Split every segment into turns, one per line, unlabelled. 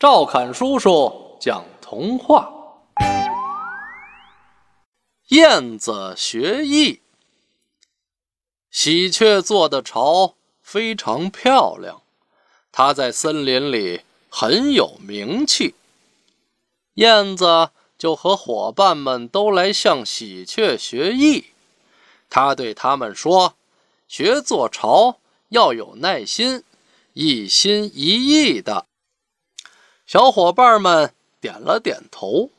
赵侃叔叔讲童话：燕子学艺。喜鹊做的巢非常漂亮，它在森林里很有名气。燕子就和伙伴们都来向喜鹊学艺。他对他们说：“学做巢要有耐心，一心一意的。”小伙伴们点了点头。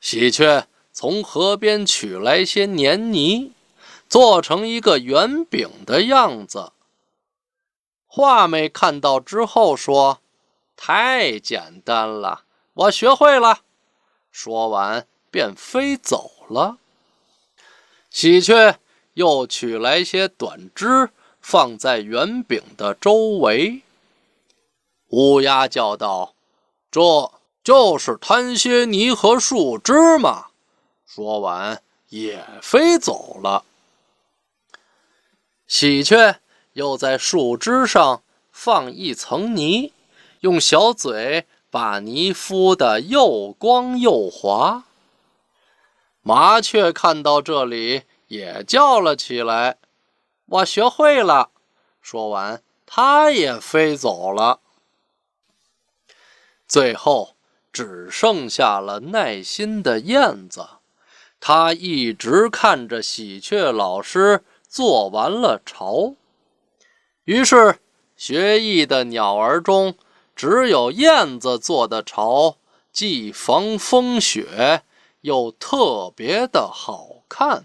喜鹊从河边取来些黏泥，做成一个圆饼的样子。画眉看到之后说：“太简单了，我学会了。”说完便飞走了。喜鹊又取来些短枝，放在圆饼的周围。乌鸦叫道。这就是摊些泥和树枝嘛。说完，也飞走了。喜鹊又在树枝上放一层泥，用小嘴把泥敷得又光又滑。麻雀看到这里，也叫了起来：“我学会了。”说完，它也飞走了。最后只剩下了耐心的燕子，它一直看着喜鹊老师做完了巢。于是，学艺的鸟儿中，只有燕子做的巢既防风雪，又特别的好看。